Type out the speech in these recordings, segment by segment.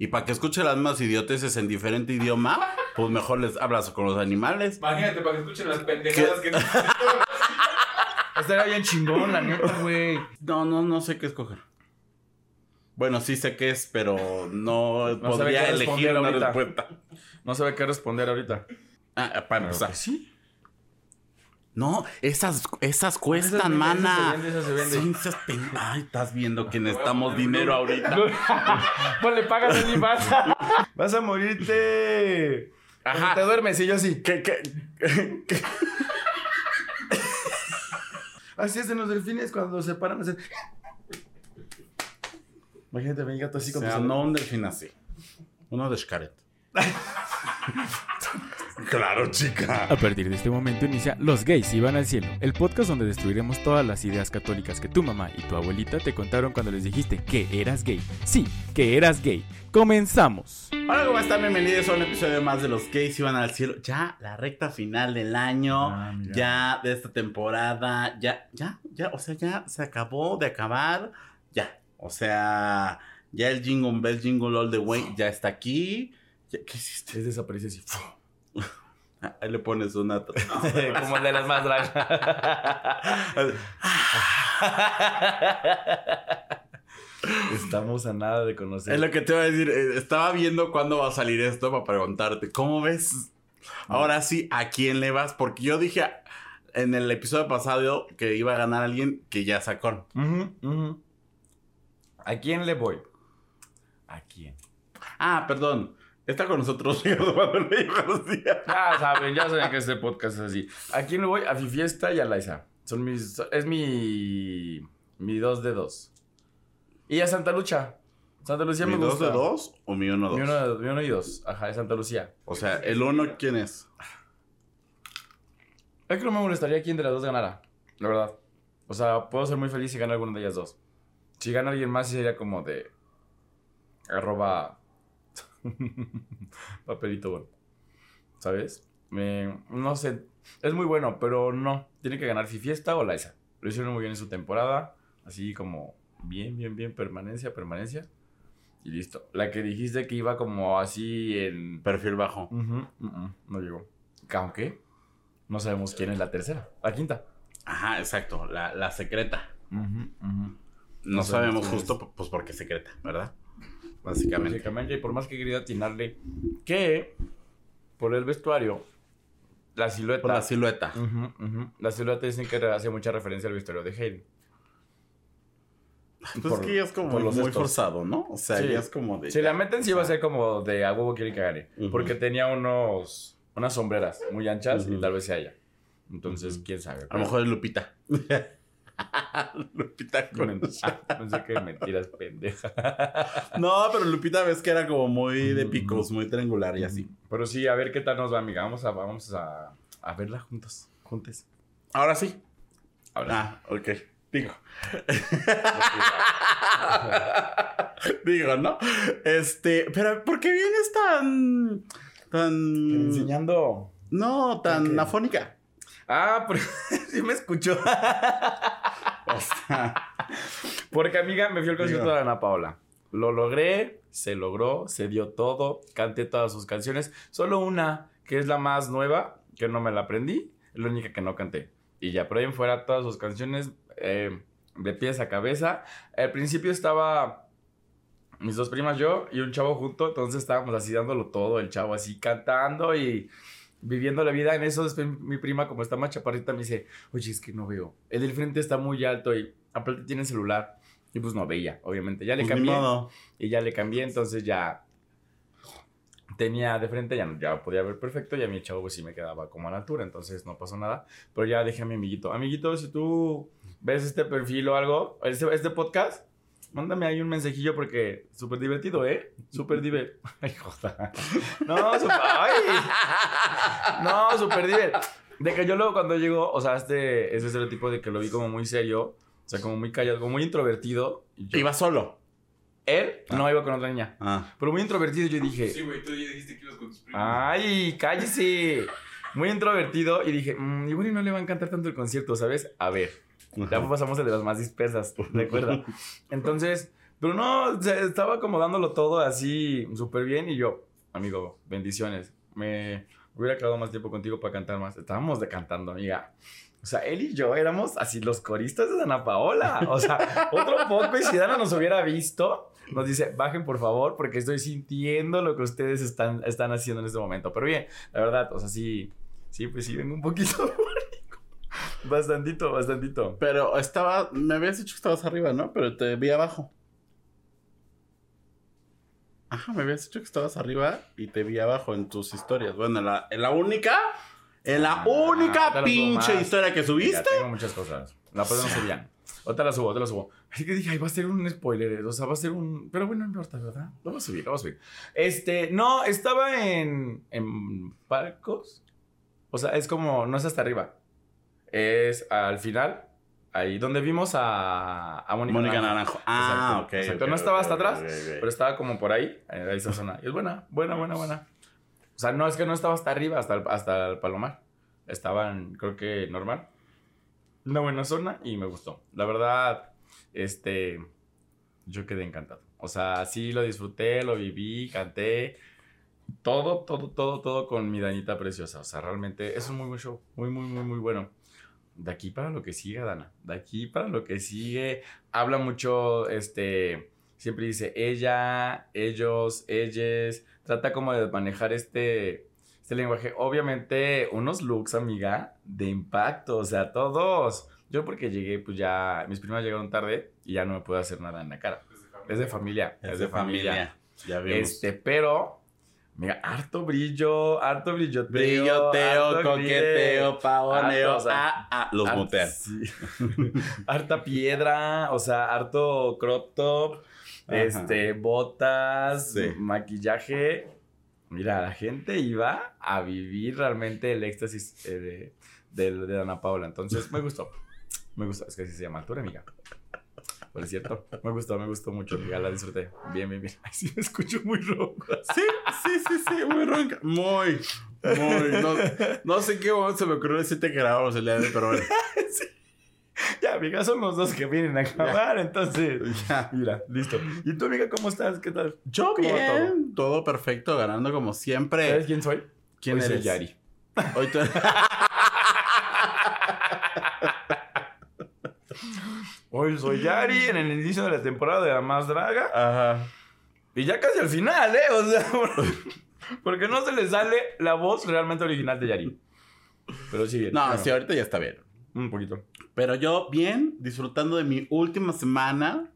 Y para que escuche las mismas idioteces en diferente idioma, pues mejor les hablas con los animales. Imagínate para que escuchen las pendejadas que Estaría bien chingón, la neta, güey. No, no, no sé qué escoger. Bueno, sí sé qué es, pero no, podría qué elegir responder una ahorita. respuesta. No sabe qué responder ahorita. Ah, para empezar. sí. No, esas, esas cuestan, venden, mana. esas se venden, esas se venden. Esas Ay, estás viendo que necesitamos dinero ahorita. pues le pagas ni vas. Vas a morirte. Ajá. Te duermes y yo sí. ¿Qué, qué, qué? Así es en los delfines cuando se paran a hacer. Imagínate, mi gato así O con sea, no un delfín así. Uno de Xcaret. Claro, chica. A partir de este momento inicia Los gays iban al cielo, el podcast donde destruiremos todas las ideas católicas que tu mamá y tu abuelita te contaron cuando les dijiste que eras gay. Sí, que eras gay. Comenzamos. Hola, ¿cómo están? Bienvenidos a un episodio más de Los Gays Iban al Cielo. Ya la recta final del año, Ah, ya de esta temporada, ya, ya, ya, o sea, ya se acabó de acabar, ya. O sea, ya el Jingle Bell, Jingle All the Way ya está aquí. Ya- ¿Qué hiciste? Es desaparece así. Ah, Ahí le pones una... Como el de las más drag. Estamos a nada de conocer. Es lo que te iba a decir. eh, Estaba viendo cuándo va a salir esto para preguntarte. ¿Cómo ves? Ahora sí, ¿a quién le vas? Porque yo dije en el episodio pasado que iba a ganar alguien que ya sacó. Ujú. ¿A quién le voy? ¿A quién? Ah, perdón. Está con nosotros García. Ya saben, ya saben que este podcast es así. ¿A quién le voy? A Fifiesta y a Laisa. Son mis. Es mi. Mi dos de dos. Y a Santa Lucha. Santa Lucía ¿Mi me dos gusta. de dos o mi uno Mi dos? uno, mi uno y dos. Ajá, de Santa Lucía. O sea, el uno, ¿quién es? Es que no me molestaría quién de las dos ganara. La verdad. O sea, puedo ser muy feliz si gana alguna de ellas dos. Si gana alguien más, sí sería como de. Arroba. Papelito bueno. ¿Sabes? No sé. Es muy bueno, pero no. Tiene que ganar Fifiesta o Laisa. Lo hicieron muy bien en su temporada. Así como. Bien, bien, bien. Permanencia, permanencia. Y listo. La que dijiste que iba como así en. Perfil bajo. Ujú, ujú, no llegó. Aunque no sabemos quién es la tercera, la quinta. Ajá, exacto. La, la secreta. No, No sabemos justo, pues porque secreta, ¿verdad? Básicamente. Básicamente, y por más que quería atinarle que por el vestuario, la silueta. Por la silueta. La silueta dicen que hace mucha referencia al vestuario de Hayden. Pues por- es que ya es como muy estos. forzado, ¿no? O sea, Sí. ya es como de. Si la meten, sí va a ser como de a huevo quiere que gane. Porque tenía unos, unas sombreras muy anchas y tal vez sea ella. Entonces, quién sabe. A lo mejor es Lupita. Lupita con... Men- ah, pensé que mentiras, pendeja. No, pero Lupita ves que era como muy de picos, muy triangular y así. Pero sí, a ver qué tal nos va, amiga. Vamos a, vamos a, a verla juntos. Juntes. Ahora sí. Ahora. Ah, ok. Digo. Digo, ¿no? Este, pero ¿por qué vienes tan. tan. Enseñando. No, tan afónica? Ah, pero sí me escuchó. O sea, Porque, amiga, me fui al concierto de Ana Paola. Lo logré, se logró, se dio todo. Canté todas sus canciones. Solo una, que es la más nueva, que no me la aprendí. Es la única que no canté. Y ya, por ahí en fuera, todas sus canciones eh, de pies a cabeza. Al principio estaba mis dos primas, yo y un chavo junto. Entonces estábamos así dándolo todo. El chavo así cantando y viviendo la vida. En eso, después mi prima, como está más chaparrita, me dice: Oye, es que no veo. El del frente está muy alto y aparte tiene celular. Y pues no veía, obviamente. Ya le pues cambié. Y ya le cambié, entonces ya tenía de frente, ya, ya podía ver perfecto y a mi chavo pues sí me quedaba como a la altura, entonces no pasó nada. Pero ya dejé a mi amiguito. Amiguito, si tú ves este perfil o algo, este, este podcast, mándame ahí un mensajillo porque súper divertido, ¿eh? Súper divertido. Ay, joda. No, súper... Ay. No, súper divertido. De que yo luego cuando llego, o sea, este, ese estereotipo de que lo vi como muy serio, o sea, como muy callado, como muy introvertido. Y yo- Iba solo. él no iba con otra niña. Ah. Pero muy introvertido, yo dije, Sí, güey, tú ya dijiste que ibas con tus primos. ay, cállese. Muy introvertido y dije, mmm, igual y no le va a encantar tanto el concierto, ¿sabes? A ver, ya pasamos el de las más dispersas, recuerda. Entonces, Pero no, o sea, estaba acomodándolo todo así súper bien y yo, amigo, bendiciones. Me hubiera quedado más tiempo contigo para cantar más. Estábamos de cantando, amiga. O sea, él y yo éramos así los coristas de Dana Paola. O sea, otro poco y si Dana nos hubiera visto, nos dice, bajen por favor porque estoy sintiendo lo que ustedes están, están haciendo en este momento. Pero bien, la verdad, o sea, sí, sí, pues sí, vengo un poquito. bastantito, bastantito. Pero estaba, me habías dicho que estabas arriba, ¿no? Pero te vi abajo. Ajá, me habías dicho que estabas arriba y te vi abajo en tus historias. Bueno, en la, en la única, en la Ah, te única pinche historia que Mira, subiste. tengo muchas cosas. La puedo no subían. Otra la subo, otra la subo. Así que dije, ay, va a ser un spoiler. O sea, va a ser un. Pero bueno, no importa, ¿verdad? Lo voy a subir, lo voy a subir. Este, no, estaba en. En Palcos. O sea, es como. No es hasta arriba. Es al final. Ahí donde vimos a. A Mónica, Mónica Naranjo. Naranjo. Ah, Exacto, ok. exacto. ok, No estaba hasta atrás. Pero estaba como por ahí, en esa zona. Y es buena, buena, buena, buena, buena. O sea, no es que no estaba hasta arriba, hasta el, hasta el Palomar. Estaban, creo que normal. Una buena zona y me gustó. La verdad, este, yo quedé encantado. O sea, sí lo disfruté, lo viví, canté. Todo, todo, todo, todo con mi Danita preciosa. O sea, realmente es un muy buen show. Muy, muy, muy, muy bueno. De aquí para lo que sigue, Dana. De aquí para lo que sigue. Habla mucho, este, siempre dice ella, ellos, ellas. Trata como de manejar este, este lenguaje. Obviamente, unos looks, amiga, de impacto. O sea, todos. Yo porque llegué, pues ya, mis primas llegaron tarde y ya no me pude hacer nada en la cara. Es de familia. Es de familia. Ya vimos. Este, pero, mira, harto brillo, harto brilloteo. Brilloteo, harto coqueteo, pavoneo. harto, o sea, ah, ah, los mutean. sí. harta piedra, o sea, harto crop top, Ajá. este, botas, Sí. maquillaje. Mira, la gente iba a vivir realmente el éxtasis eh, de, de, de Dana Paula. Entonces, me gustó. Me gustó. Es que así se llama altura, amiga. Por cierto, me gustó, me gustó mucho, amiga. La disfruté. Bien, bien, bien. Ay, sí me escucho muy ronco. Sí, sí, sí, sí, muy ronca. Muy, muy. No, no sé qué momento se me ocurrió decirte que grabamos el día de hoy, pero bueno. Ya, amiga, son los dos que vienen a acabar, entonces. Ya. Mira, listo. ¿Y tú, amiga, cómo estás? ¿Qué tal? Yo ¿Cómo va bien, todo? perfecto, ganando como siempre. ¿Sabes quién soy? ¿Quién Hoy soy eres? Yari. Hoy tú- Hoy soy Yari en el inicio de la temporada de La Más Draga. Ajá. Y ya casi al final, ¿eh? O sea, porque no se le sale la voz realmente original de Yari. Pero sí, bien. No, sí, ahorita ya está bien. Un poquito. Pero yo bien, disfrutando de mi última semana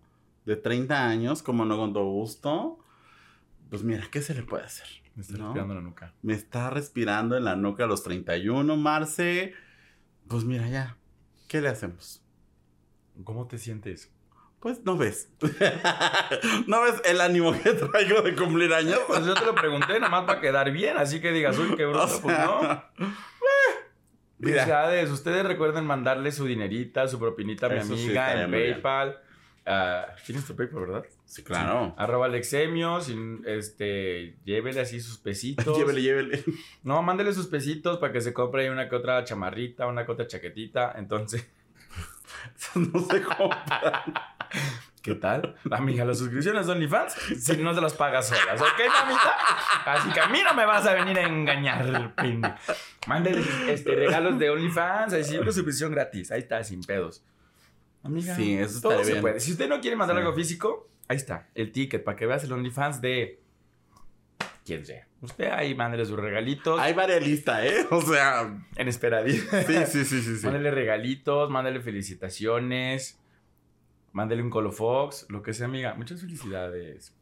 de 30 años, como no con todo gusto. Pues mira, ¿qué se le puede hacer? Me ¿No? respirando la nuca. Me está respirando en la nuca a los 31, Marce. Pues mira, ya. ¿Qué le hacemos? ¿Cómo te sientes? Pues no ves. no ves el ánimo que traigo de cumplir años. Pues yo te lo pregunté nada más para quedar bien, así que digas, uy, qué bruto. O sea, pues no. Felicidades. Ustedes recuerden mandarle su dinerita, su propinita a mi Eso sí amiga en. PayPal. Ah, ¿Tienes tu PayPal, verdad? Sí, claro. Arroba Alexemio, sin, este, llévele así sus pesitos. llévele, llévele. No, mándele sus pesitos para que se compre una que otra chamarrita, una que otra chaquetita. Entonces, no se compra. ¿qué tal? Amiga, las suscripciones de OnlyFans, si no se las pagas solas, ¿ok, mamita? Así que a mí no me vas a venir a engañar, pende. Mándele este, regalos de OnlyFans, así una suscripción gratis. Ahí está, sin pedos. Amiga, Sí, eso todo se bien. puede. Si usted no quiere mandar Sí. algo físico, ahí está, el ticket para que veas el OnlyFans de quien sea. Usted ahí mándele sus regalitos Hay varias listas, ¿eh? O sea, en esperadita. sí, sí, sí, sí. sí. Mándele regalitos, mándele felicitaciones, mándele un colofox, lo que sea, amiga. Muchas felicidades.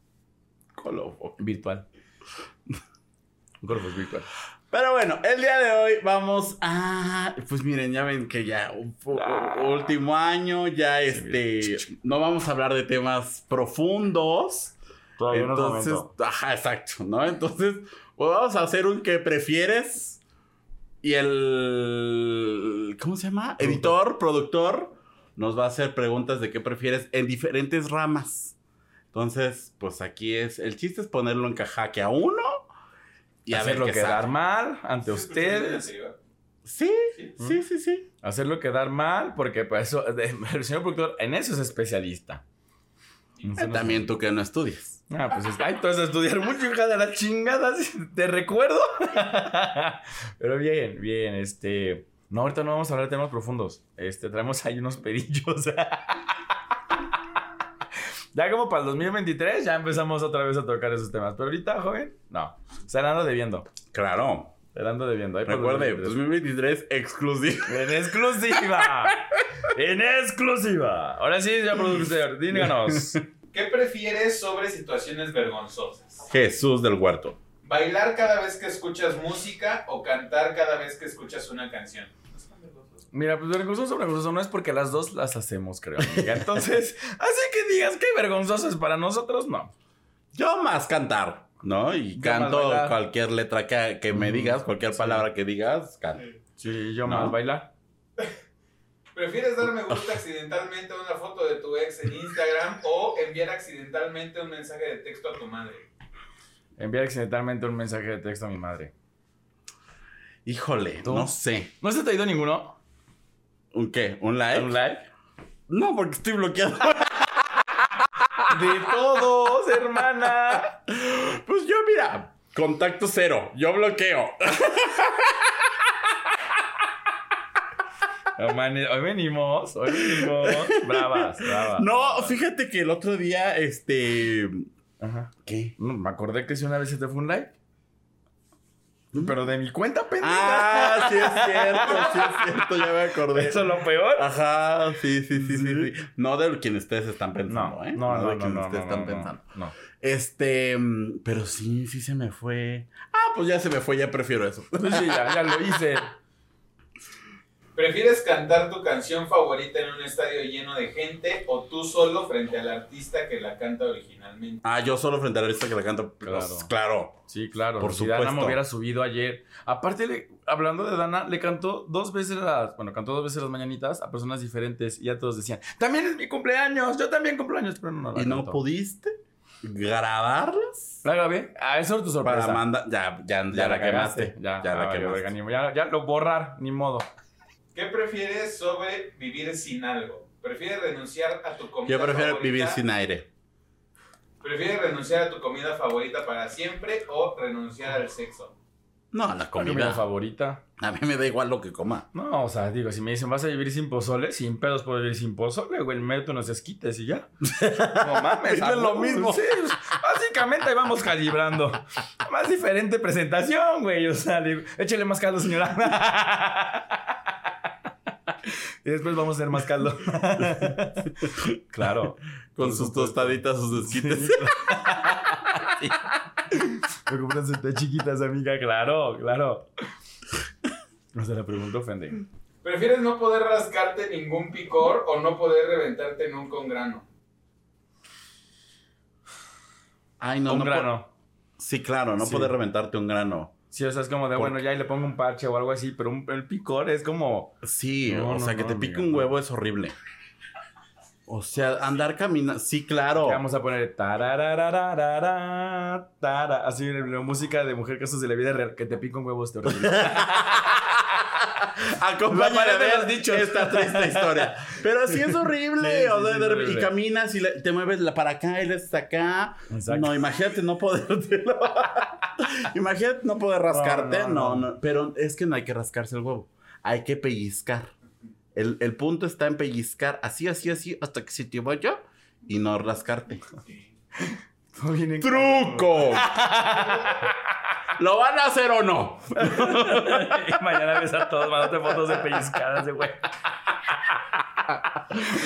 Colofox. Virtual. un colofox virtual. Pero bueno, el día de hoy vamos a. Pues miren, ya ven que ya un fu- Ah. último año, ya este. No vamos a hablar de temas profundos. Todavía no es Entonces, momento. ajá, exacto, ¿no? Entonces, pues vamos a hacer un que prefieres. Y el. ¿Cómo se llama? Productor. Editor, productor, nos va a hacer preguntas de qué prefieres en diferentes ramas. Entonces, pues aquí es. El chiste es ponerlo en jaque a uno. Y a hacerlo ver qué quedar sale. mal ante ustedes. Sí, sí, sí, sí. Hacerlo quedar mal, porque pues eso, el señor productor en eso es especialista. No sé, no sé. También tú que no estudias. Ah, pues es, ay, tú vas a estudiar mucho, hija de la chingada, te recuerdo. Pero bien, bien, este. No, ahorita no vamos a hablar de temas profundos. Este, traemos ahí unos pedillos. ya como para el 2023 ya empezamos otra vez a tocar esos temas. Pero ahorita, joven, no. Se la ando debiendo. Claro. Se la ando debiendo. Ahí Recuerde, 2023. 2023 exclusivo. En exclusiva. en exclusiva. Ahora sí, ya productor, díganos. ¿Qué prefieres sobre situaciones vergonzosas? Jesús del huerto. ¿Bailar cada vez que escuchas música o cantar cada vez que escuchas una canción? Mira, pues vergonzoso vergonzoso no es porque las dos las hacemos, creo, amiga. Entonces, así que digas que vergonzoso es para nosotros, no. Yo más cantar, ¿no? Y Yo canto cualquier letra que, que me Ujú, digas, cualquier sí. palabra que digas, canto. Sí, yo No. más bailar. ¿Prefieres dar me gusta accidentalmente a una foto de tu ex en Instagram o enviar accidentalmente un mensaje de texto a tu madre? Enviar accidentalmente un mensaje de texto a mi madre. Híjole, ¿Tú? no sé. ¿No se te ha ido ninguno? ¿Un qué? ¿Un like? ¿Un like? No, porque estoy bloqueado. De todos, hermana. pues yo, mira, contacto cero. Yo bloqueo. Hoy venimos, hoy venimos. Bravas, bravas. No, fíjate que el otro día, este. Ajá. ¿Qué? No, me acordé que si una vez se te fue un like. Pero de mi cuenta, pendeja. Ah, sí es cierto, sí es cierto, ya me acordé. Eso es lo peor. Ajá, sí, sí, sí, sí, sí. No de quien ustedes están pensando, No, ¿eh? no, no, de no, quien no, ustedes no, están no, pensando. no. Este, mm, pero sí, sí se me fue. Ah, pues ya se me fue, ya prefiero eso. Pues sí, ya, ya lo hice. ¿Prefieres cantar tu canción favorita en un estadio lleno de gente o tú solo frente al artista que la canta originalmente? Ah, yo solo frente a la lista que la canto. Pues, Claro. Claro. Sí, claro. Por si Dana me supuesto. hubiera subido ayer. Aparte, le- hablando de Dana, le cantó dos veces las. Bueno, cantó dos veces las mañanitas a personas diferentes y ya todos decían: También es mi cumpleaños, yo también cumpleaños, pero no, no la ¿Y no pudiste grabarlas? ¿La grabé? Ah, eso es tu sorpresa. Para mandar. Ya, ya, ya, la cagaste. quemaste. Ya, Ya, la ah, quemaste. ya, ya lo borrar, ni modo. ¿Qué prefieres sobre vivir sin algo? ¿Prefieres renunciar a tu comida Yo prefiero favorita? vivir sin aire. ¿Prefieres renunciar a tu comida favorita para siempre o renunciar al sexo? No, a la Comida comida. favorita. A mí me da igual lo que coma. No, o sea, digo, si me dicen vas a vivir sin pozole, sin pedos por vivir sin pozole, güey, el meto unos esquites y ya. No mames, Es lo mismo. Sí, pues, básicamente ahí vamos calibrando. Más diferente presentación, güey. O sea, digo, échale más caldo, señora. y después vamos a hacer más caldo. claro. Con sus supuesto. tostaditas, sus esquites. Sí. Me compran sus chiquitas, amiga. Claro, claro. No se la pregunto, ofende. ¿Prefieres no poder rascarte ningún picor o no poder reventarte nunca un grano? Ay, no, un no. grano. Sí, claro, no Sí. poder reventarte un grano. Sí, o sea, es como de, ¿Por bueno, ya y le pongo un parche o algo así, pero un- el picor es como... Sí, No, o no, sea, que te pique un huevo es horrible. O sea, andar caminando. Sí, claro. que Vamos a poner tararararara, tara, así la música de mujer casos de la vida real, que te pica un huevo este horrible. Acompáñame a ver los dichos. esta triste historia. Pero sí es horrible. Sí, o sea, sí, de repente- y horrible. caminas y le- te mueves la para acá y le haces acá. Exacto. No, imagínate no podértelo. imagínate no poder rascarte. No, No no, no, no. Pero es que no hay que rascarse el huevo. Hay que pellizcar. El, el punto está en pellizcar así, así, así, hasta que se te vaya y no rascarte. ¡Truco! ¿Lo van a hacer o no? y mañana ves a todos mandándote fotos de pellizcadas de güey.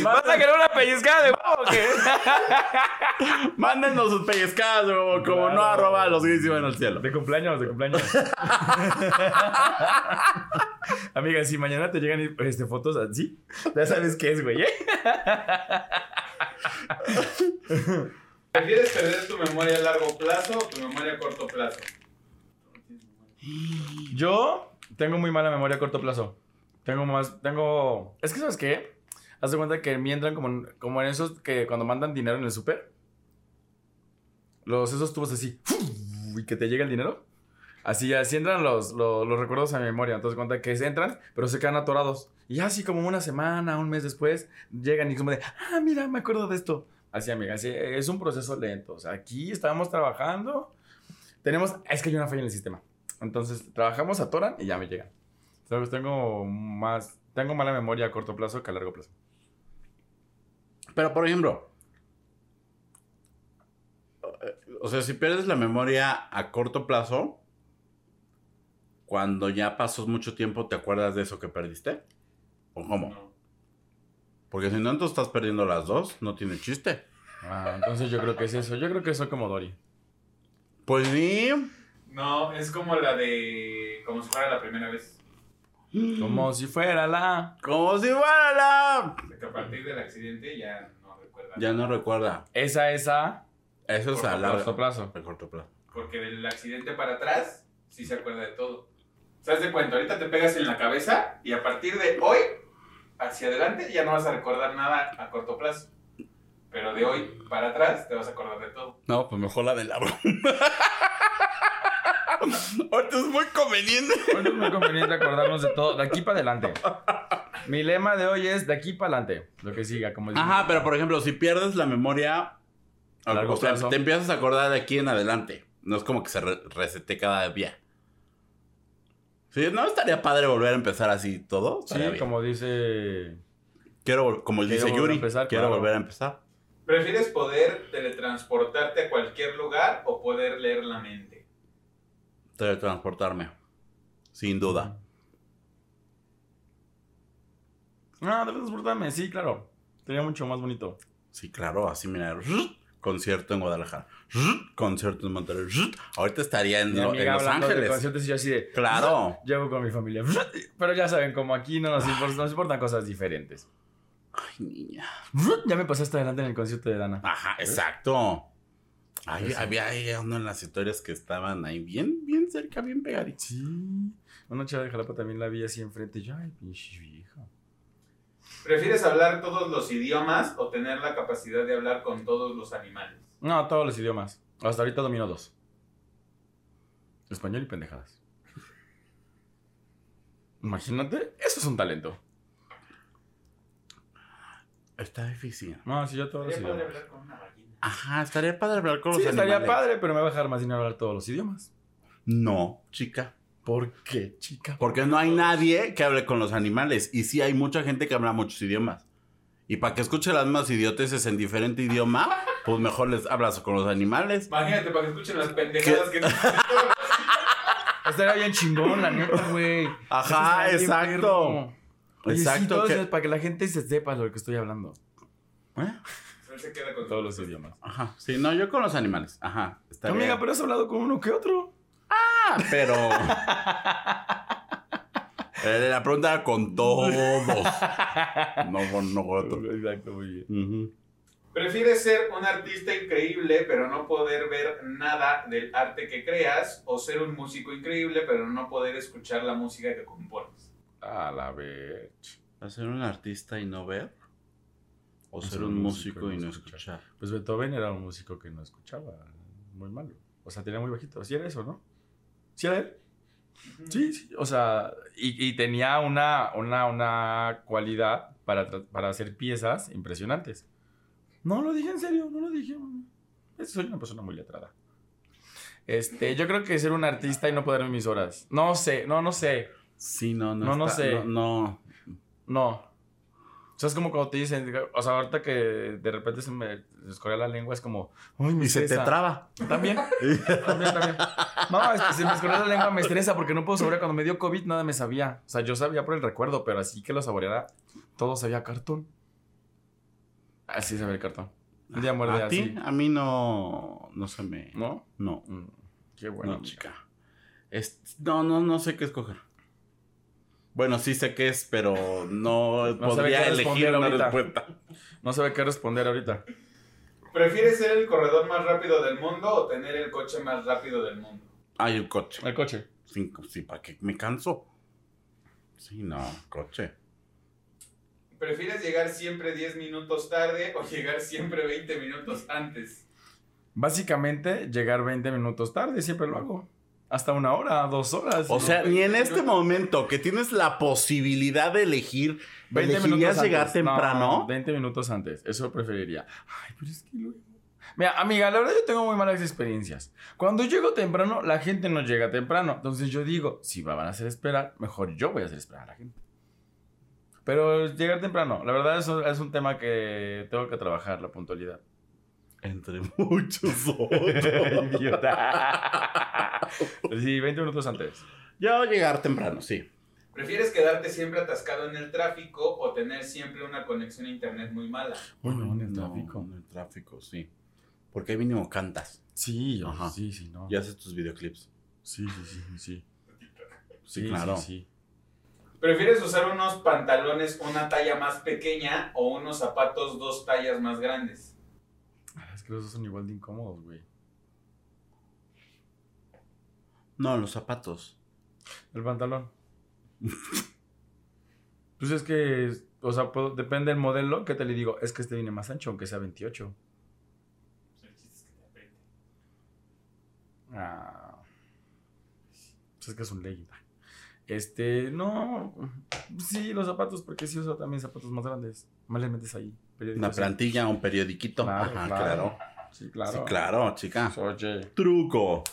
¿Vas a querer una pellizcada de huevo o qué? Mándenos sus pellizcadas, como, como no Claro. arroba a los gays y van al cielo. De cumpleaños, de cumpleaños. Amiga, si mañana te llegan este, fotos así, ya sabes qué es, güey, ¿eh? ¿Prefieres perder tu memoria a largo plazo o tu memoria a corto plazo? Yo tengo muy mala memoria a corto plazo. Tengo más, tengo... Es que, ¿sabes qué? Haz de cuenta que mí entran como, como en esos que cuando mandan dinero en el súper. Los, esos tubos así. Y que te llega el dinero. Así, así entran los, los, los recuerdos a mi memoria. Entonces cuenta que entran, pero se quedan atorados. Y así como una semana, un mes después, llegan y como de, ah, mira, me acuerdo de esto. Así, amiga, así, es un proceso lento. O sea, aquí estamos trabajando. Tenemos, es que hay una falla en el sistema. Entonces, trabajamos, atoran y ya me llegan. Entonces, tengo más, tengo mala memoria a corto plazo que a largo plazo. Pero, por ejemplo, o sea, si pierdes la memoria a corto plazo, cuando ya pasó mucho tiempo, ¿te acuerdas de eso que perdiste? ¿O cómo? No. Porque si no, entonces estás perdiendo las dos, no tiene chiste. Ah, entonces yo creo que es eso. Yo creo que soy como Dory. Pues sí. No, es como la de. Como si fuera la primera vez. Como si fuera la... Como si fuera la... Que a partir del accidente ya no recuerda. Ya no recuerda. Esa, esa, Eso es a largo corto plazo. A corto plazo. Porque del accidente para atrás, sí se acuerda de todo. ¿Sabes de cuenta? Ahorita te pegas en la cabeza y a partir de hoy, hacia adelante, ya no vas a recordar nada a corto plazo. Pero de hoy para atrás, te vas a acordar de todo. No, pues mejor la de la broma. Ahorita es muy conveniente. Bueno, es muy conveniente acordarnos de todo, de aquí para adelante. Mi lema de hoy es de aquí para adelante. Lo que siga, como decimos. Ajá, pero por ejemplo, si pierdes la memoria, A largo o sea, plazo. te empiezas a acordar de aquí en adelante. No es como que se re- resete cada día. Sí, ¿no estaría padre volver a empezar así todo? Sí, bien. como dice. Quiero, como Quiero dice Yuri, empezar, quiero claro. volver a empezar. ¿Prefieres poder teletransportarte a cualquier lugar o poder leer la mente? Teletransportarme. Sin duda. No, de transportarme, sí, claro. Sería mucho más bonito. Sí, claro, así mira. Concierto en Guadalajara. Concierto en Monterrey. Ahorita estaría en, lo- Los de Ángeles. y yo así de. Claro. Llevo con mi familia. Pero ya saben, como aquí no nos, impor- nos importan cosas diferentes. Ay, niña. Ya me pasaste adelante en el concierto de Dana. Ajá, exacto. Había ahí uno en las historias que estaban ahí bien, bien cerca, bien pegaditos. Sí. Una chava de Jalapa también la vi así enfrente. Yo, ay, pinche vieja. ¿Prefieres hablar todos los idiomas o tener la capacidad de hablar con todos los animales? No, todos los idiomas. Hasta ahorita domino dos. Español y pendejadas. Imagínate, eso es un talento. Está difícil. No, si yo todos los idiomas. hablar con una ballena. Ajá, estaría padre hablar con los Sí, estaría animales. padre, pero me va a dejar más dinero hablar todos los idiomas. No, chica. ¿Por qué, chica? Porque no hay nadie que hable con los animales. Y sí hay mucha gente que habla muchos idiomas. Y para que escuche las mismas idioteces en diferente idioma, pues mejor les hablas con los animales. Imagínate para que escuchen las pendejadas que nos Estaría bien chingón, la neta, güey. Ajá, exacto. Oye, Exacto, sí, que- es para que la gente se sepa lo que estoy hablando. ¿Eh? Él se queda con Todos los idiomas. Ajá. Sí, no, yo con los animales. Ajá. Estaría... Amiga, pero has hablado con uno que otro. Ah, pero. Eh, La pregunta era con todos. No con nosotros. Exacto, muy bien. ¿Prefieres ser un artista increíble pero no poder ver nada del arte que creas o ser un músico increíble pero no poder escuchar la música que compones? A la vez. ¿Va a ser un artista y no ver? ¿O ser un músico y no escuchar? Pues Beethoven era un músico que no escuchaba. Muy malo. O sea, tenía muy bajito. ¿Sí era eso, no? ¿Sí era él? Sí, sí. O sea, y, y tenía una, una, una cualidad para, para hacer piezas impresionantes. No lo dije en serio, no lo dije. Soy una persona muy letrada. Este, yo creo que ser un artista y no poder ver mis horas. No sé, no, no sé. Sí, no, no. No, no sé. No, no. No. O sea, es como cuando te dicen, o sea, ahorita que de repente se me escorrea la lengua, es como, uy, me Y se te estresa". traba. También, también, también. No, es que se me escorrea la lengua, me estresa porque no puedo saborear. Cuando me dio COVID, nada me sabía. O sea, yo sabía por el recuerdo, pero así que lo saboreara, todo sabía cartón. Así sabía el cartón. Un día muerde ¿A ti? A mí no. No se me. ¿No? No. Mm, Qué bueno. no, chica. Es- no, no, no sé qué escoger. Bueno, sí sé qué es, pero no, sabe podría elegir una ahorita. respuesta. No sabe qué responder ahorita. ¿Prefieres ser el corredor más rápido del mundo o tener el coche más rápido del mundo? Ay, el coche. El coche. Cinco, sí, ¿para qué me canso? Sí, no, coche. ¿Prefieres llegar siempre 10 minutos tarde o llegar siempre 20 minutos antes? Básicamente, llegar 20 minutos tarde, siempre lo hago. Hasta una hora, dos horas. O sea, ni en este momento que tienes la posibilidad de elegir, 20 ¿elegirías llegar antes. temprano? No, 20 minutos antes. Eso preferiría. Ay, pero es que luego. Mira, amiga, la verdad yo tengo muy malas experiencias. Cuando llego temprano, la gente no llega temprano. Entonces yo digo, si me van a hacer esperar, mejor yo voy a hacer esperar a la gente. Pero llegar temprano, la verdad eso es un tema que tengo que trabajar, la puntualidad. Entre muchos otros. Sí, 20 minutos antes. Yo llegar temprano, sí. ¿Prefieres quedarte siempre atascado en el tráfico o tener siempre una conexión a internet muy mala? Bueno, en el No, tráfico. en el tráfico, sí. Porque ahí mínimo cantas Sí, Ajá. sí, sí, no. y haces tus videoclips. Sí, sí, sí, sí. Sí, claro. Sí, sí. ¿Prefieres usar unos pantalones una talla más pequeña o unos zapatos dos tallas más grandes? Ah, Es que los dos son igual de incómodos, güey. No, los zapatos. El pantalón. pues es que, o sea, puedo- depende del modelo. ¿Qué te le digo? Es que este viene más ancho, aunque sea 28. El chiste es que te apriete. Ah. Pues es que es un legging. Este, no. Sí, los zapatos, porque sí uso también zapatos más grandes. Más le metes ahí. Una plantilla, un periodiquito. Claro, Ajá, claro. claro. Sí, claro. Sí, claro, chica. Oye. Truco.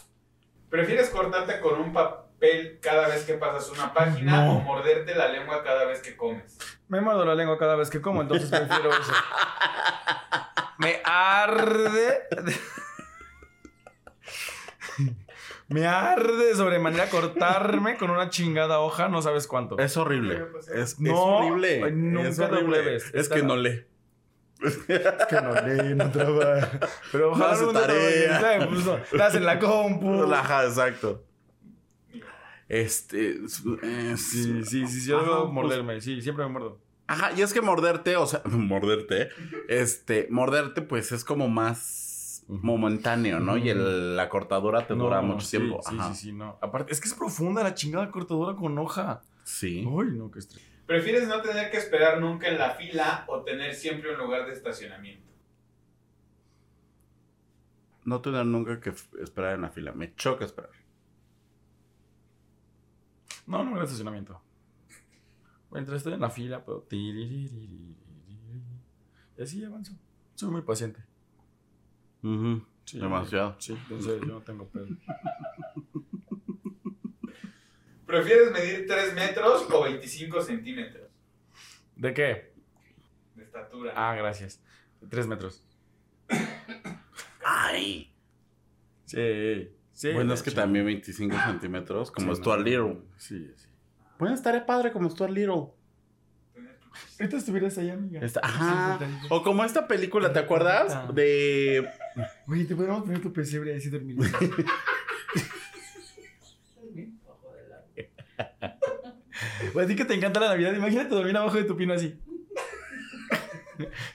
¿Prefieres cortarte con un papel cada vez que pasas una página No. o morderte la lengua cada vez que comes? Me muerdo la lengua cada vez que como, entonces prefiero eso. Me arde. Me arde de sobremanera cortarme con una chingada hoja, no sabes cuánto. Es horrible. Es, es horrible. ay, nunca es lo horrible. Es que no lee. Es que no lee, no trabaja. Pero ojalá día tarea. trabaje, pues, no, Estás en la compu. Ajá, exacto. Este. es- es- Sí, sí, sí, yo debo pues, morderme. Sí, siempre me muerdo. Ajá, y es que morderte, o sea, morderte, este, morderte, pues es como más momentáneo, ¿no? Y el- la cortadura te dura No, mucho sí, tiempo. Sí, Ajá. sí, sí, no. Aparte, es que es profunda la chingada cortadura con hoja. Sí. Uy, no, qué estrés. ¿Prefieres no tener que esperar nunca en la fila o tener siempre un lugar de estacionamiento? No tener nunca que esperar en la fila. Me choca esperar. No, no, el estacionamiento. Mientras estoy en la fila, pero... Y así avanzo. Soy muy paciente. Sí, Demasiado. Sí, entonces yo no tengo pedo. ¿Prefieres medir 3 metros o 25 centímetros ¿De qué? de estatura? Ah, gracias. Tres metros. Ay. Sí, sí. bueno, es que también 25 centímetros, como Sí, Stuart no, Little. Sí, sí. Bueno, estaría padre como Stuart Little. Ahorita estuvieras ahí, amiga. Esta- ajá. O como esta película, ¿te acuerdas? De. Oye, te podemos poner tu pesebre ahí si dormirías. Pues a ti que te encanta la Navidad, imagínate dormir abajo de tu pino así.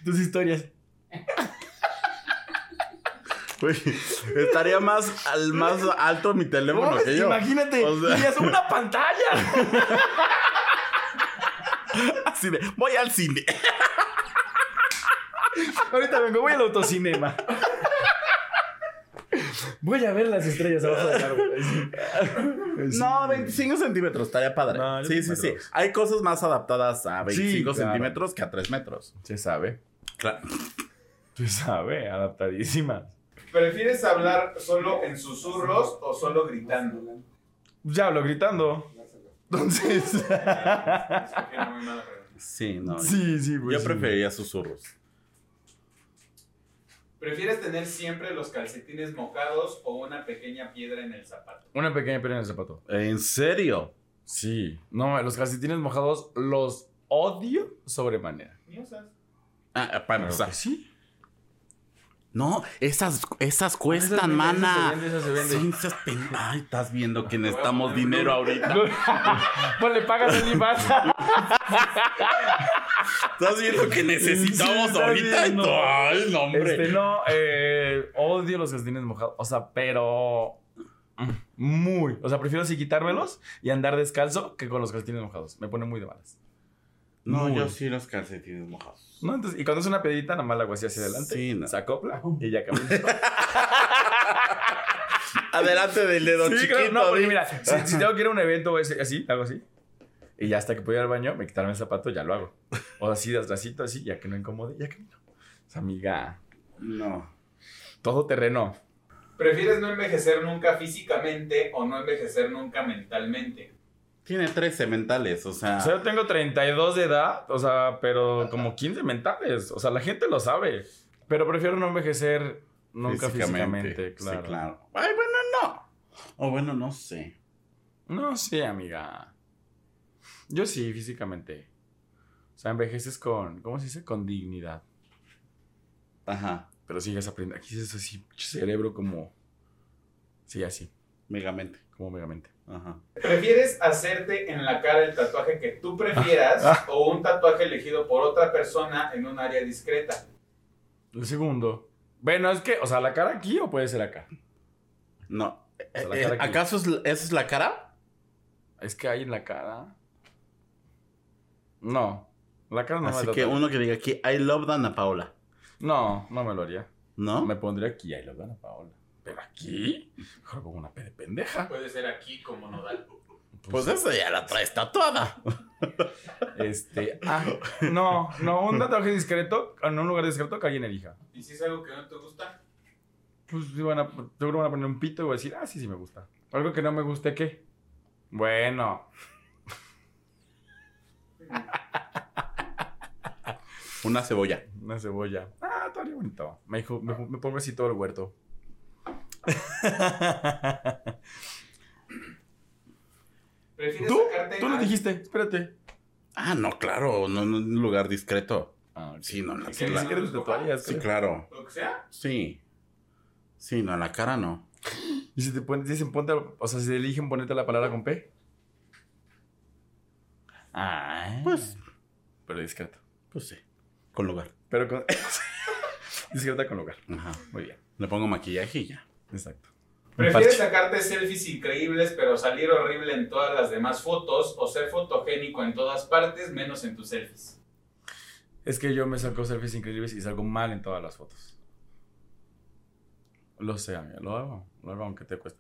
Tus historias. Güey, estaría más, al, más alto mi teléfono No, que yo. Imagínate, O sea- dirías una pantalla. Así de, voy al cine. Ahorita vengo, voy al autocinema. Voy a ver las estrellas abajo del árbol. No, 25 centímetros, estaría padre. No, sí, sí, sí. Hay cosas más adaptadas a 25 claro. centímetros que a 3 metros. Se sabe. Claro. Se sabe, adaptadísimas. ¿Prefieres hablar solo en susurros o solo gritando? Ya hablo gritando. Entonces. Sí, no. sí, sí, pues. yo sí. preferiría susurros. ¿Prefieres tener siempre los calcetines mojados o una pequeña piedra en el zapato? Una pequeña piedra en el zapato. ¿En serio? Sí. No, los calcetines mojados los odio sobremanera. Ni usas. Ah, para empezar. sí. No, esas, esas cuestan, Esas mana. esas se venden, esas se venden. Sí, esas Ay, estás viendo que necesitamos dinero ahorita. pues le pagas el IVAS. Estás viendo que necesitamos Sí, ahorita. viendo. Ay, no, hombre. Este, no, eh, odio los calcetines mojados. O sea, pero. Muy. O sea, prefiero así quitármelos y andar descalzo que con los calcetines mojados. Me pone muy de malas. No, Muy. yo sí los calcetines mojados. ¿No? Entonces, y cuando es una pedita, nada más la hago así hacia adelante. Sí, no. Se acopla y ya camina. Adelante del dedo Sí, chiquito. claro, no, porque mira, si, si tengo que ir a un evento así, hago así. Y ya hasta que puedo ir al baño, me quitaron el zapato, ya lo hago. O así, de atrásito, así, ya que no incomode, ya camino. O sea, amiga, No. todo terreno. ¿Prefieres no envejecer nunca físicamente o no envejecer nunca mentalmente? Tiene 13 mentales, o sea. O sea, yo tengo 32 de edad, o sea, pero como 15 mentales. O sea, la gente lo sabe. Pero prefiero no envejecer nunca físicamente, claro. Sí, claro. Ay, bueno, no. O bueno, no sé. No sé, amiga. Yo sí, físicamente. O sea, envejeces con, ¿cómo se dice? Con dignidad. Ajá. Pero sigues aprendiendo. Aquí es así, cerebro como... Sí, así, Megamente. como megamente. Ajá. ¿Prefieres hacerte en la cara el tatuaje que tú prefieras o un tatuaje elegido por otra persona en un área discreta? El segundo. Bueno, es que, o sea, ¿la cara aquí o puede ser acá? No. sea, la Eh, cara aquí. ¿Acaso es, esa es la cara? Es que hay en la cara. No. La cara no Así me que uno que diga aquí, I love Dana Paula. No, no me lo haría. ¿No? Me pondría aquí, ahí lo van a Paola. Pero aquí, mejor pongo una P de pendeja. Puede ser aquí como nodal. Pues esa ya la traes tatuada. Este, ah, no, no, un tatuaje discreto, en un lugar discreto que alguien elija. ¿Y si es algo que no te gusta? Pues sí van a, seguro van a poner un pito y voy a decir, ah, sí, sí me gusta. Algo que no me guste, ¿qué? Bueno, Una cebolla. una cebolla. Ah, estaría bonito. Me, dijo- me, me pongo así todo el huerto. ¿Prefieres ¿Tú? Tú lo dijiste, espérate. Ah, no, claro. No, no, en un lugar discreto. Ah. Sí, no, en la Sí, cara. sí claro. Lo que sea. Sí. Sí, no, en la cara no. Y si te ponen, dicen ponte, o sea, si eligen ponerte la palabra con P. Ah, Pues, pero discreto. pues sí. Con lugar. Pero con. discreta con lugar. Ajá. Muy bien. Le pongo maquillaje y ya. Exacto. ¿Prefieres sacarte selfies increíbles pero salir horrible en todas las demás fotos o ser fotogénico en todas partes menos en tus selfies? Es que yo me saco selfies increíbles y salgo mal en todas las fotos. Lo sé, amiga, lo hago. Lo hago aunque te cueste.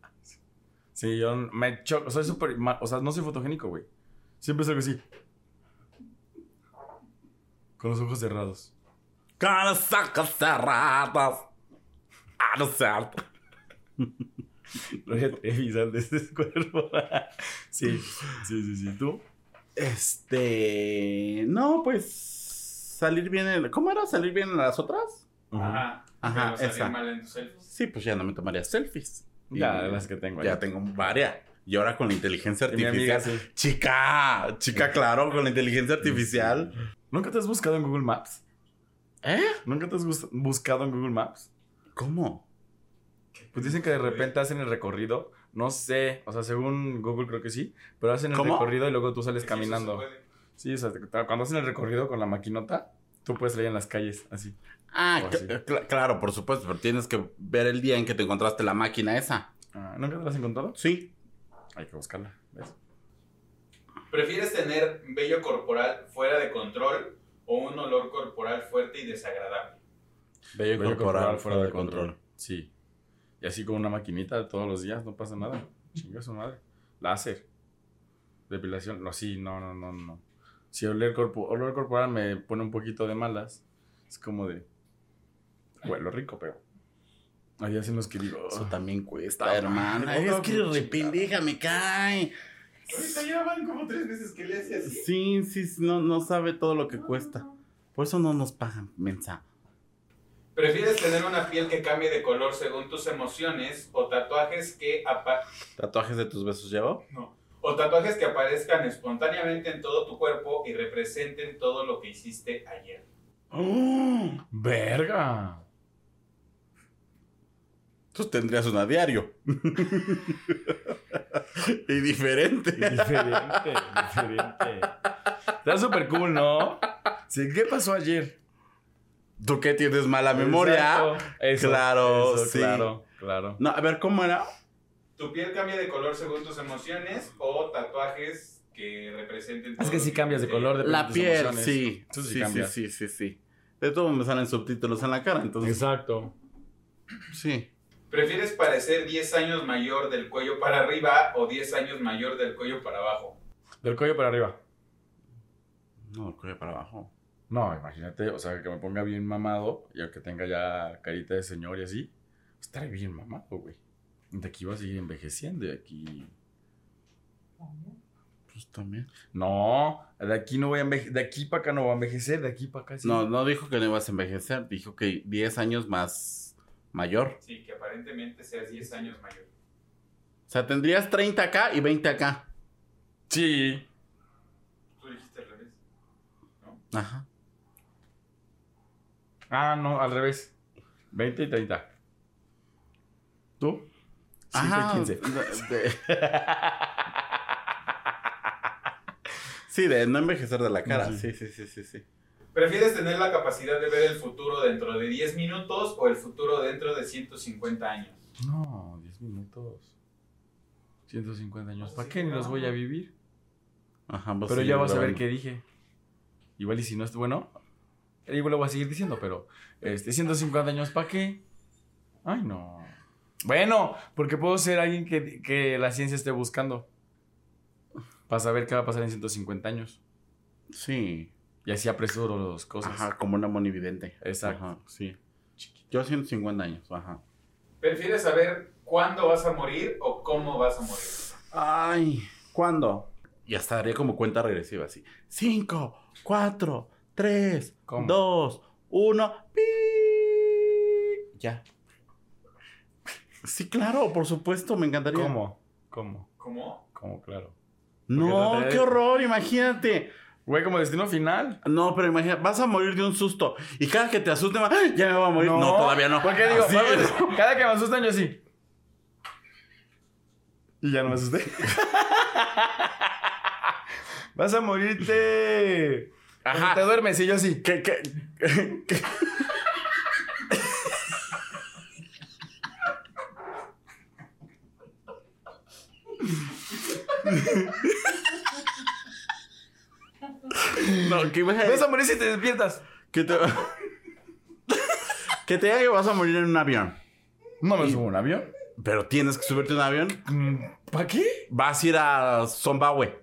Sí, yo me choco. Soy súper mal. O sea, no soy fotogénico, güey. Siempre salgo así. Con los ojos cerrados. Con los ojos cerrados. Ah, no sé. Gloria Trevi sal de este cuerpo. sí, sí, sí, sí. ¿Tú? Este. No, pues. Salir bien en. ¿Cómo era? ¿Salir bien en las otras? Ajá. Ajá, pero salir esa. mal en tus selfies. Sí, pues ya no me tomaría selfies. Ya, Y- las que tengo. Ya ahí. tengo varias. Y ahora con la inteligencia amiga, artificial. sí. Chica, chica, claro, con la inteligencia artificial. ¿Nunca te has buscado en Google Maps? ¿Eh? ¿Nunca te has bus- buscado en Google Maps? ¿Cómo? Pues dicen que de repente hacen el recorrido. No sé, o sea, según Google creo que sí, pero hacen el ¿Cómo? recorrido y luego tú sales caminando. Sí, o sea, cuando hacen el recorrido con la maquinota, tú puedes salir en las calles, así. Ah, así. cl- claro, por supuesto, pero tienes que ver el día en que te encontraste la máquina esa. Ah, ¿Nunca te la has encontrado? Sí. Hay que buscarla, ¿ves? ¿Prefieres tener vello corporal fuera de control o un olor corporal fuerte y desagradable? Bello, corporal fuera de control. Sí. Y así con una maquinita todos los días, no pasa nada. Chinga su madre. Láser. Depilación. No, sí, no, no, no, no. Si oler, corpo olor corporal me pone un poquito de malas, es como de. Huelo rico, pero. Hay días en los que digo. Eso también cuesta, hermana. es no, que rependeja me cae. Ahorita ya van como tres veces que le hace así. Sí, sí, sí, no, no sabe todo lo que cuesta. Por eso no nos pagan, mensa. ¿Prefieres tener una piel que cambie de color según tus emociones o tatuajes que apa- ¿Tatuajes de tus besos llevo? no, o tatuajes que aparezcan espontáneamente en todo tu cuerpo y representen todo lo que hiciste ayer? ¡Oh! ¡Verga! Tú tendrías una diario. y diferente. Diferente, diferente. Está súper cool, ¿no? Sí, ¿qué pasó ayer? ¿Tú qué tienes mala memoria? Eso, Claro, eso, sí. Claro, claro. No, a ver, ¿cómo era? ¿Tu piel cambia de color según tus emociones o tatuajes que representen Es que sí cambias de color. depende de La piel, emociones. sí. Sí Sí, sí, sí, sí, sí. De todo me salen subtítulos en la cara, entonces. Exacto. Sí. ¿Prefieres parecer 10 años mayor del cuello para arriba o 10 años mayor del cuello para abajo? Del cuello para arriba. No, el cuello para abajo. No, imagínate, o sea, que me ponga bien mamado y que tenga ya carita de señor y así. Estaré bien mamado, güey. De aquí va a seguir envejeciendo y aquí... Pues también. No, de aquí no voy a envejecer, de aquí para acá no voy a envejecer, de aquí para acá sí. No, no dijo que no ibas a envejecer. Dijo que 10 años más mayor. Sí, que aparentemente seas 10 años mayor. O sea, tendrías 30 acá y 20 acá. Sí. Tú dijiste al revés. Ajá. Ah, no, al revés. 20 y 30. ¿Tú? 5 Ajá. y 15. de- de- sí, de no envejecer de la cara. Sí. Sí, sí, sí, sí, sí. ¿Prefieres tener la capacidad de ver el futuro dentro de 10 minutos o el futuro dentro de 150 años? No, 10 minutos. 150 años. Pues ¿Para sí, qué ni los voy a vivir? Ajá, vas Pero seguir ya vas a ver qué dije. Igual y si no es bueno, igual lo voy a seguir diciendo, pero este 150 años, ¿para qué? Ay, no. Bueno, porque puedo ser alguien que, que la ciencia esté buscando. Para saber qué va a pasar en 150 años. Sí. Y así apresuro las cosas. Ajá, como una monividente. Exacto. Ajá, sí. Yo 150 años, ajá. ¿Prefieres saber cuándo vas a morir o cómo vas a morir? Ay, ¿cuándo? Y hasta haría como cuenta regresiva, así. 5, 4, 3, ¿Cómo? 2, 1. Ya. Sí, claro, por supuesto, me encantaría. ¿Cómo? ¿Cómo? ¿Cómo? ¿Cómo? Claro. No, Porque no qué horror, imagínate. Güey, como destino final. No, pero imagina, vas a morir de un susto. Y cada que te asuste, va, ¡ay! ya me voy a morir. No, todavía no. ¿Por qué digo? Así vamos, es. cada que me asustan yo así. Y ya no me asusté. Vas a morirte. Ajá. Te duermes y yo así. ¿Qué, qué, qué? No, que ibas a Vas a morir si te despiertas. que te que te diga que vas a morir en un avión. No me subo a un avión. Pero tienes que subirte a un avión. ¿Para qué? Vas a ir a Zimbabue.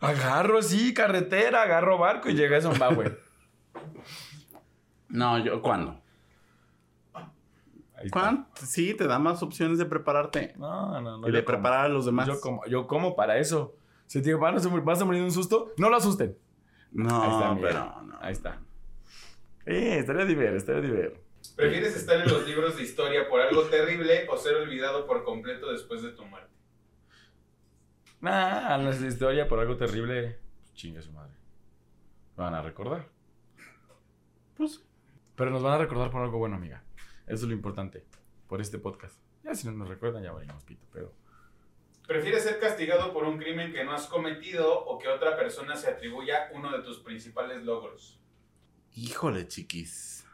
Agarro, sí, carretera, agarro barco y llegué a Zimbabue. No, yo ¿cuándo? ¿Cuándo? Sí, te da más opciones de prepararte No, no, no. y de como. preparar a los demás. Yo como, yo como para eso. Si te digo, "Van a morir- vas a morir de un susto, no lo asusten. No, Ahí está, mira. pero no. Ahí está. Eh, estaría divertido, estaría divertido. ¿Prefieres estar en los libros de historia por algo terrible o ser olvidado por completo después de tu muerte? Nah, nuestra historia por algo terrible. pues, Chinga su madre. Me van a recordar. Pues Pero nos van a recordar por algo bueno, amiga. Eso es lo importante. Por este podcast. Ya si no nos recuerdan, ya valimos pito, pero. ¿Prefieres ser castigado por un crimen que no has cometido o que otra persona se atribuya uno de tus principales logros? Híjole, chiquis.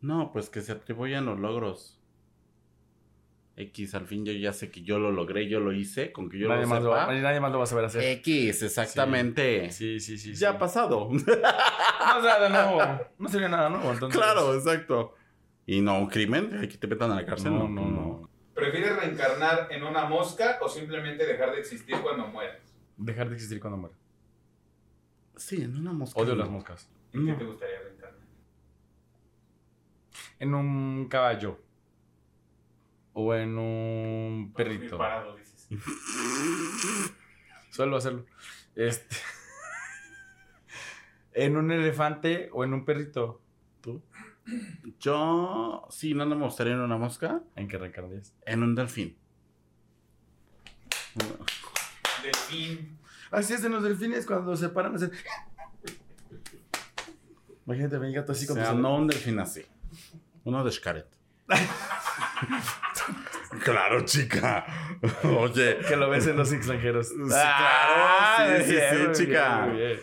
No, pues que se atribuyan los logros. X, al fin yo ya sé que yo lo logré, yo lo hice, con que yo nadie, lo más lo, nadie más lo va a saber hacer. X, exactamente. Sí, sí, sí. Ya ha pasado. No, o sea, de nuevo. No sería nada nuevo, entonces. claro, exacto. Y no un crimen, aquí te metan a la cárcel. No, no, no. ¿Prefieres reencarnar en una mosca o simplemente dejar de existir cuando mueras? Dejar de existir cuando muera. Sí, en una mosca. Odio no. las moscas. ¿En qué te gustaría reencarnar? En un caballo. O en un perrito. Dormir parado, dices. Suelo hacerlo. Este. en un elefante o en un perrito. ¿Tú? Yo, sí, no, no me gustaría en una mosca, ¿En qué reencarnarías? en un delfín. Delfín. Así es en los delfines cuando se paran a hacer. Imagínate, mi gato así o como. sea, no un delfín así. Uno de Xcaret. claro, chica. Oye. Que lo ves en los extranjeros. Sí, claro, sí, sí, sí, chica. Muy bien.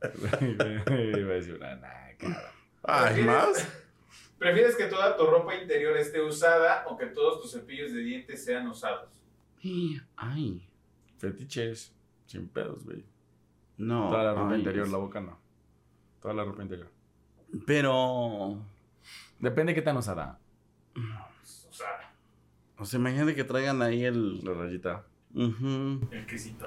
Iba a decir una cabrón. ¿Hay más? ¿Prefieres que toda tu ropa interior esté usada o que todos tus cepillos de dientes sean usados? Ay. Fetiches. Sin pedos, güey. No. Toda la ropa ay, interior, es- la boca no. Toda la ropa interior. Pero. Depende de qué tan osada. O sea, imagínate que traigan ahí el. La rayita. Ujú. el quesito.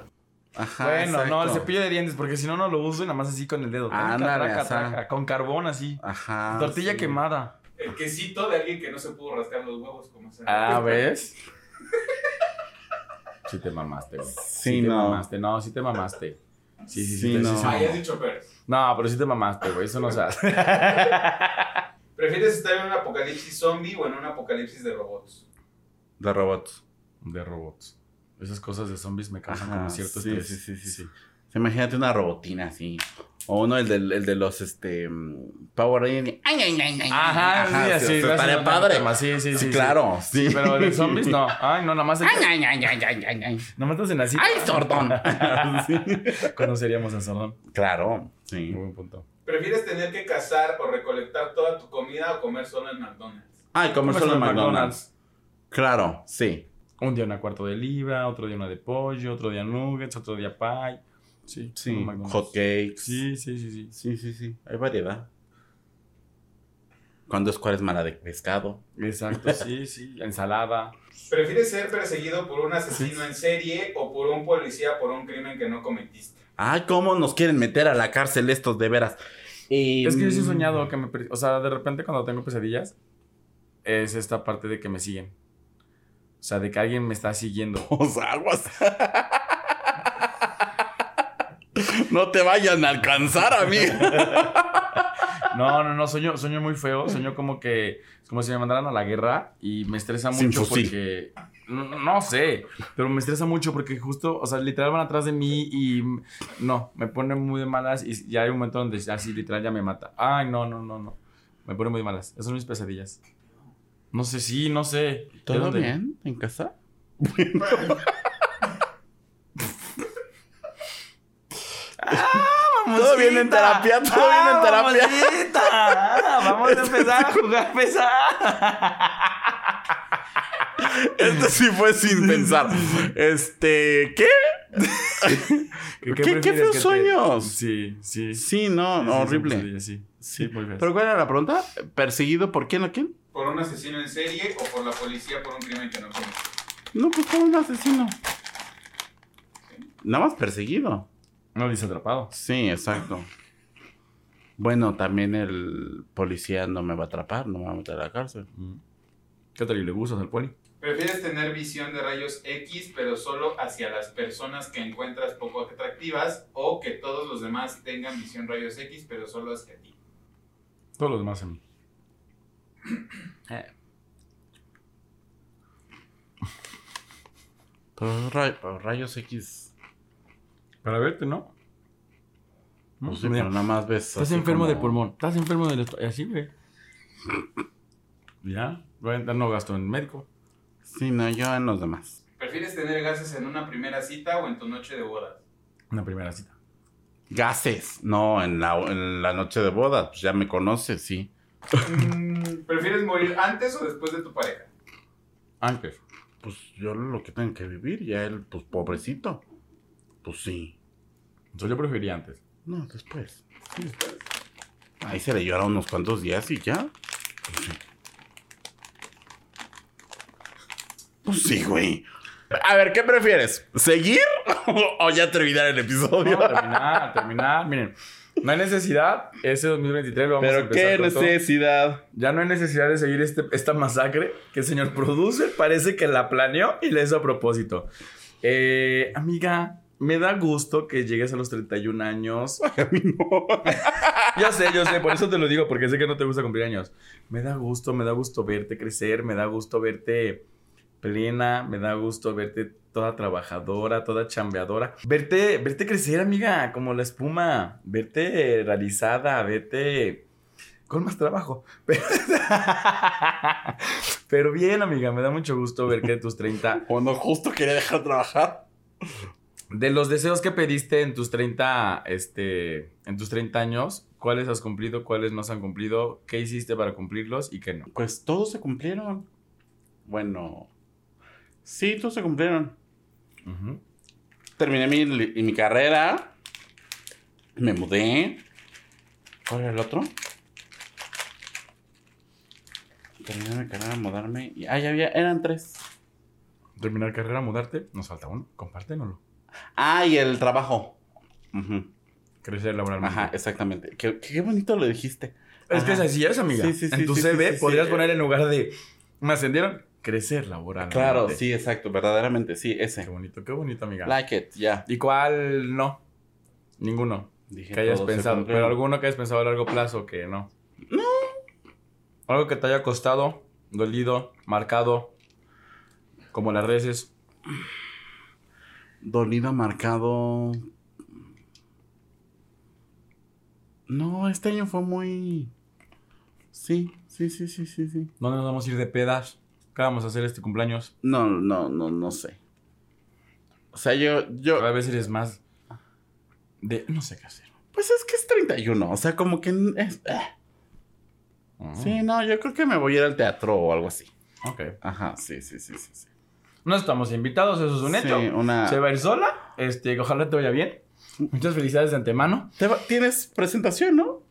Ajá. bueno, no, el cepillo de dientes, porque si no, no lo uso y nada más así con el dedo. Traca, Ándale, traca, traca, con carbón así. Ajá. Tortilla sí. quemada. El quesito de alguien que no se pudo rascar los huevos, como se Ah, ¿ves? Sí te mamaste, güey. Sí, te no. mamaste. No, sí te mamaste. Sí, sí, sí. Sí, no. Ah, ya has dicho Pérez. No, pero sí te mamaste, güey. Eso no se hace. ¿Prefieres estar en un apocalipsis zombie o en un apocalipsis de robots? De robots. De robots. Esas cosas de zombies me causan Ajá, como cierto sí, estrés. sí, sí, sí, sí. Imagínate una robotina así. O uno, el, del, el de los este, Power Rangers. Ay, ay, ay, ay, Ajá, ay. sí, o así. sea, sí, estaría no, padre. Sí, sí, sí. Claro. Sí. Sí, pero de zombies no. Ay, no, nada más. Ay, ay, ay, ay, ay, ay, ay. Nada más hacen así. Ay, sordón. Sí. Conoceríamos a Sordón. Claro, sí. Muy buen punto. ¿Prefieres tener que cazar o recolectar toda tu comida o comer solo en McDonald's? Ay, comer solo en McDonald's. Claro, sí. Un día una cuarto de libra, otro día una de pollo, otro día nuggets, otro día pie. Sí, Sí. Hot cakes. Sí, sí, sí, sí. Sí, sí, sí. Hay variedad. Cuando es cuaresma de pescado. Exacto, sí, sí. Ensalada. ¿Prefieres ser perseguido por un asesino en serie o por un policía por un crimen que no cometiste? Ay, ¿cómo nos quieren meter a la cárcel estos de veras? Eh, Es que yo sí he soñado que me... O sea, de repente cuando tengo pesadillas, es esta parte de que me siguen. O sea, de que alguien me está siguiendo. Los aguas. No te vayan a alcanzar, amigo. No, no, no, sueño, sueño muy feo. Sueño como que... Como si me mandaran a la guerra y me estresa Sin mucho fusil. porque... No, no sé, pero me estresa mucho porque justo, o sea, literal van atrás de mí y no, me pone muy de malas y ya hay un momento donde así literal ya me mata. Ay, no, no, no, no. Me pone muy de malas. Esas son mis pesadillas. No sé, sí, no sé. ¿De ¿Todo dónde? bien en casa? Todo bien en terapia, todo bien en terapia. mamacita. Ah, Vamos a empezar a jugar pesado. Esto sí fue sin pensar. Este, ¿qué? ¿Qué- qué prefieres feos te- sueños? Sí, sí. Sí, no, Sí, horrible. Sí, sí, sí, feo. ¿Pero cuál era la pregunta? ¿Perseguido por quién o quién? ¿Por un asesino en serie o por la policía por un crimen que no cometiste? No, pues por un asesino. Nada más perseguido. No dice atrapado. Sí, exacto. Bueno, también el policía no me va a atrapar, no me va a meter a la cárcel. Mm. ¿Qué tal y le gustas al poli? ¿Prefieres tener visión de rayos X pero solo hacia las personas que encuentras poco atractivas o que todos los demás tengan visión rayos X pero solo hacia ti? Todos los demás a mí. Pero, ray- pero rayos X. Para verte, ¿no? Pues sí, Mira, pero nada más ves. Estás enfermo de pulmón. Estás enfermo del estómago. Así, güey. Ya. Voy a entrar, no gasto en médico. Sí, no, yo en los demás. ¿Prefieres tener gases en una primera cita o en tu noche de bodas? Una primera cita. Gases. No, en la, en la noche de boda, pues ya me conoces, sí. ¿Prefieres morir antes o después de tu pareja? Antes. Pues yo lo que tengo que vivir, ya él, pues pobrecito. Pues sí. Entonces yo preferiría antes. No, después. Sí. Ahí se le llora unos cuantos días y ya. Pues sí. Pues sí, güey. A ver, ¿qué prefieres? ¿Seguir o ya terminar el episodio? No, terminar, terminar. Miren, no hay necesidad. Ese 2023 lo vamos a Pero empezar qué con todo. necesidad. Ya no hay necesidad de seguir este, esta masacre que el señor producer parece que la planeó y la hizo a propósito. Eh, amiga, me da gusto que llegues a los 31 años. A mí no. Ya sé, yo sé, por eso te lo digo, porque sé que no te gusta cumplir años. Me da gusto, me da gusto verte crecer, me da gusto verte plena, me da gusto verte toda trabajadora, toda chambeadora. Verte, verte crecer, amiga, como la espuma. Verte realizada, verte con más trabajo. Pero, Pero bien, amiga, me da mucho gusto ver que tus 30 Cuando justo quería dejar de trabajar. de los deseos que pediste en tus 30, este, en tus 30 años, ¿cuáles has cumplido? ¿Cuáles no se han cumplido? ¿Qué hiciste para cumplirlos y qué no? Pues todos se cumplieron. Bueno. Sí, todos se cumplieron. Terminé mi, mi carrera. Me mudé. ¿Cuál era el otro? terminar mi carrera, mudarme. Y, ah, ya había, eran tres. Terminar carrera, mudarte. Nos falta uno. Compártenoslo. Ah, y el trabajo. Ujú. Crecer laboralmente. Ajá, exactamente. Qué, qué bonito lo dijiste. Es que Ajá. es así es, amiga. Sí, sí, sí, en tu sí, CV sí, sí, podrías sí. poner en lugar de me ascendieron, crecer laboralmente. Claro, sí, exacto, verdaderamente, sí, Qué ese. bonito, qué bonito, amiga. Like it, ya. ¿Y cuál no? Ninguno. Dije Que hayas pensado. Pero alguno que hayas pensado a largo plazo que no. No. Algo que te haya costado, dolido, marcado. Como las redes. Dolido, marcado. No, este año fue muy. Sí, sí, sí, sí, sí, sí. ¿Dónde nos vamos a ir de pedas? ¿Qué vamos a hacer este cumpleaños? No, no, no, no sé. O sea, yo, yo. Cada vez eres más de no sé qué hacer. Pues es que es 31. O sea, como que es. eh. Sí, no, yo creo que me voy a ir al teatro o algo así. Ok. Ajá, sí, sí, sí, sí. sí. No estamos invitados, eso es un hecho. Sí, una. Se va a ir sola. Este, ojalá te vaya bien. Muchas felicidades de antemano. Te va- Tienes presentación, ¿no?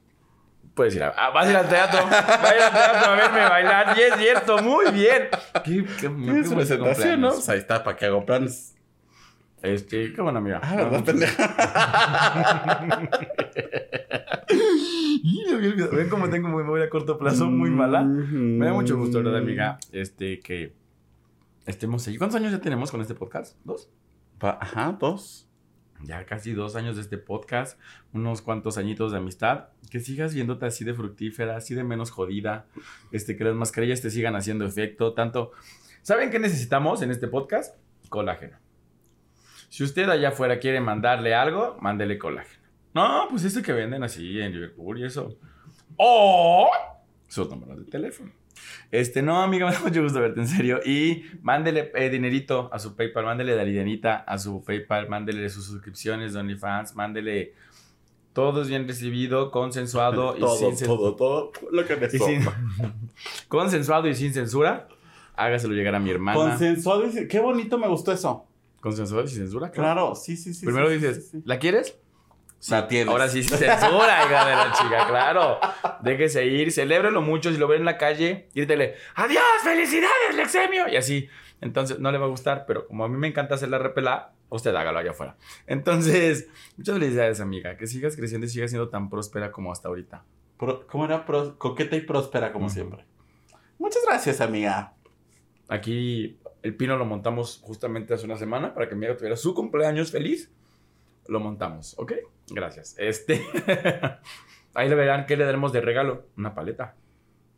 Puedes ir a, ah, vas a ir al teatro. Vas a ir al teatro a verme bailar. Y es cierto, muy bien. Qué, qué, qué bonito presentación, ¿no? Pues ahí está, para que hago planes. Este, qué buena amiga. Ah, ¿verdad, pendeja? Y me había olvidado. Ven cómo tengo memoria a corto plazo muy mala. Me da mucho gusto, ¿verdad, amiga? Este, que estemos ahí. ¿Cuántos años ya tenemos con este podcast? ¿Dos? Pa- Ajá, dos. Ya casi dos años de este podcast, unos cuantos añitos de amistad, que sigas viéndote así de fructífera, así de menos jodida, este, que las mascarillas te sigan haciendo efecto, tanto... ¿Saben qué necesitamos en este podcast? Colágeno. Si usted allá afuera quiere mandarle algo, mándele colágeno. No, pues ese que venden así en Liverpool y eso. ¡Oh! Sus números de teléfono. Este, no, amiga, me da mucho gusto verte, en serio. Y mándele eh, dinerito a su PayPal, mándele Daridianita a su PayPal, mándele sus suscripciones de OnlyFans, mándele todo es bien recibido, consensuado y todo, sin cen- todo, todo lo que me y sin- consensuado y sin censura. Hágaselo llegar a mi hermana. Consensuado. y- Qué bonito me gustó eso. consensuado y sin censura, Claro, sí, sí, sí. Primero sí, dices, sí, sí. ¿la quieres? La tienes. Ahora sí, censura, hija de la chica, claro. Déjese ir, celébrelo mucho. Si lo ven en la calle, grítele, ¡Adiós, felicidades, Lexemio! Y así. Entonces, no le va a gustar, pero como a mí me encanta hacer la repela, usted hágalo allá afuera. Entonces, muchas felicidades, amiga. Que sigas creciendo y sigas siendo tan próspera como hasta ahorita. Pro- ¿Cómo era? Pro- coqueta y próspera, como Ujú. siempre. Muchas gracias, amiga. Aquí el pino lo montamos justamente hace una semana para que mi amiga tuviera su cumpleaños feliz. Lo montamos, ¿ok? Gracias. Este. Ahí le verán qué le daremos de regalo. Una paleta.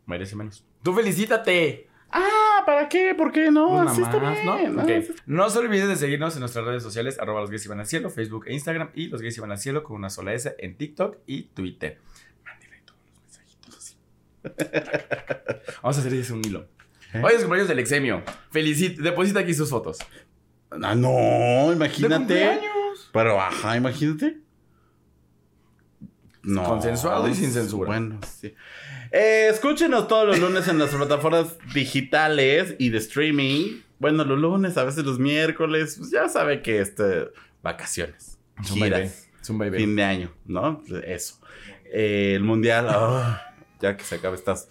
Merece menos. ¡Tú felicítate! Ah, ¿para qué? ¿Por qué no? Una Así está más, ¿no? bien. Ok. Ah, sí- No se olviden de seguirnos en nuestras redes sociales, arroba los gays iban al cielo, Facebook e Instagram, y los gays iban al cielo con una sola S en TikTok y Twitter. Mándele todos los mensajitos así. Vamos a hacer ese un hilo. ¿Eh? Hoy es cumpleaños del exemio. Felicita, deposita aquí sus fotos. Ah, no, ¡De imagínate. cumpleaños! Pero, ajá, imagínate. No. Consensuado y sin censura. Bueno, sí. Eh, escúchenos todos los lunes en las plataformas digitales y de streaming. Bueno, los lunes, a veces los miércoles. Pues ya sabe que este. Vacaciones. Es un. Giras. Bebé. Fin de año, ¿no? Eso. Eh, el mundial. ah, ya que se acabe estas.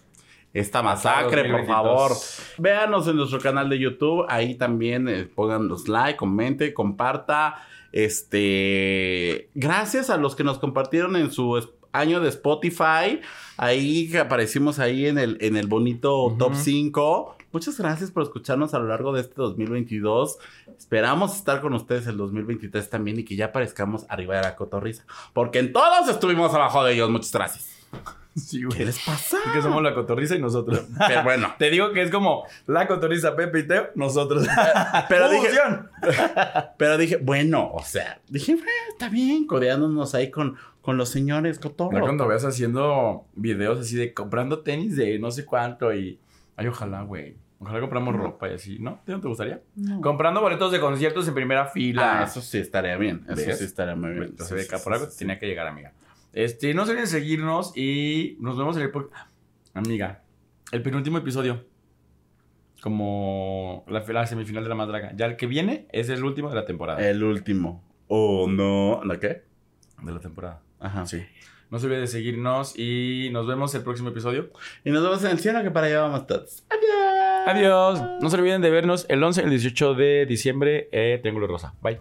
Esta masacre, por 2022. favor. Véanos en nuestro canal de YouTube. Ahí también eh, pongan los like, comente, comparta. Este. Gracias a los que nos compartieron en su año de Spotify. Ahí aparecimos ahí en el, en el bonito top 5. Muchas gracias por escucharnos a lo largo de este 2022. Esperamos estar con ustedes el 2023 también y que ya aparezcamos arriba de la cotorriza. Porque en todos estuvimos abajo de ellos. Muchas gracias. Sí, ¿Qué güey. les pasa? Que somos la cotorriza y nosotros. Pero bueno. Te digo que es como la cotorriza Pepe y Teo, nosotros. Pero dije, pero dije, bueno, o sea, dije, está bien, codeándonos ahí con, con los señores cotorros. Ya cuando veas haciendo videos así de comprando tenis de no sé cuánto y... Ay, ojalá, güey. Ojalá compramos ropa y así, ¿no? ¿Te- ¿No te gustaría? No. Comprando boletos de conciertos en primera fila. Ah, eso sí estaría bien. Eso ¿Ves? sí estaría muy bien. Entonces, Sí, acá sí, por algo sí, sí. tenía que llegar, amiga. Este, no se olviden seguirnos y nos vemos en el... Amiga, el penúltimo episodio. Como la, la semifinal de la más draga. Ya el que viene es el último de la temporada. El último. Oh, no. ¿La qué? De la temporada. Ajá. Sí. No se olvide de seguirnos y nos vemos el próximo episodio. Y nos vemos en el cielo que para allá vamos todos. Adiós. Adiós. No se olviden de vernos el 11 y el 18 de diciembre. Eh, Triángulo Rosa. Bye.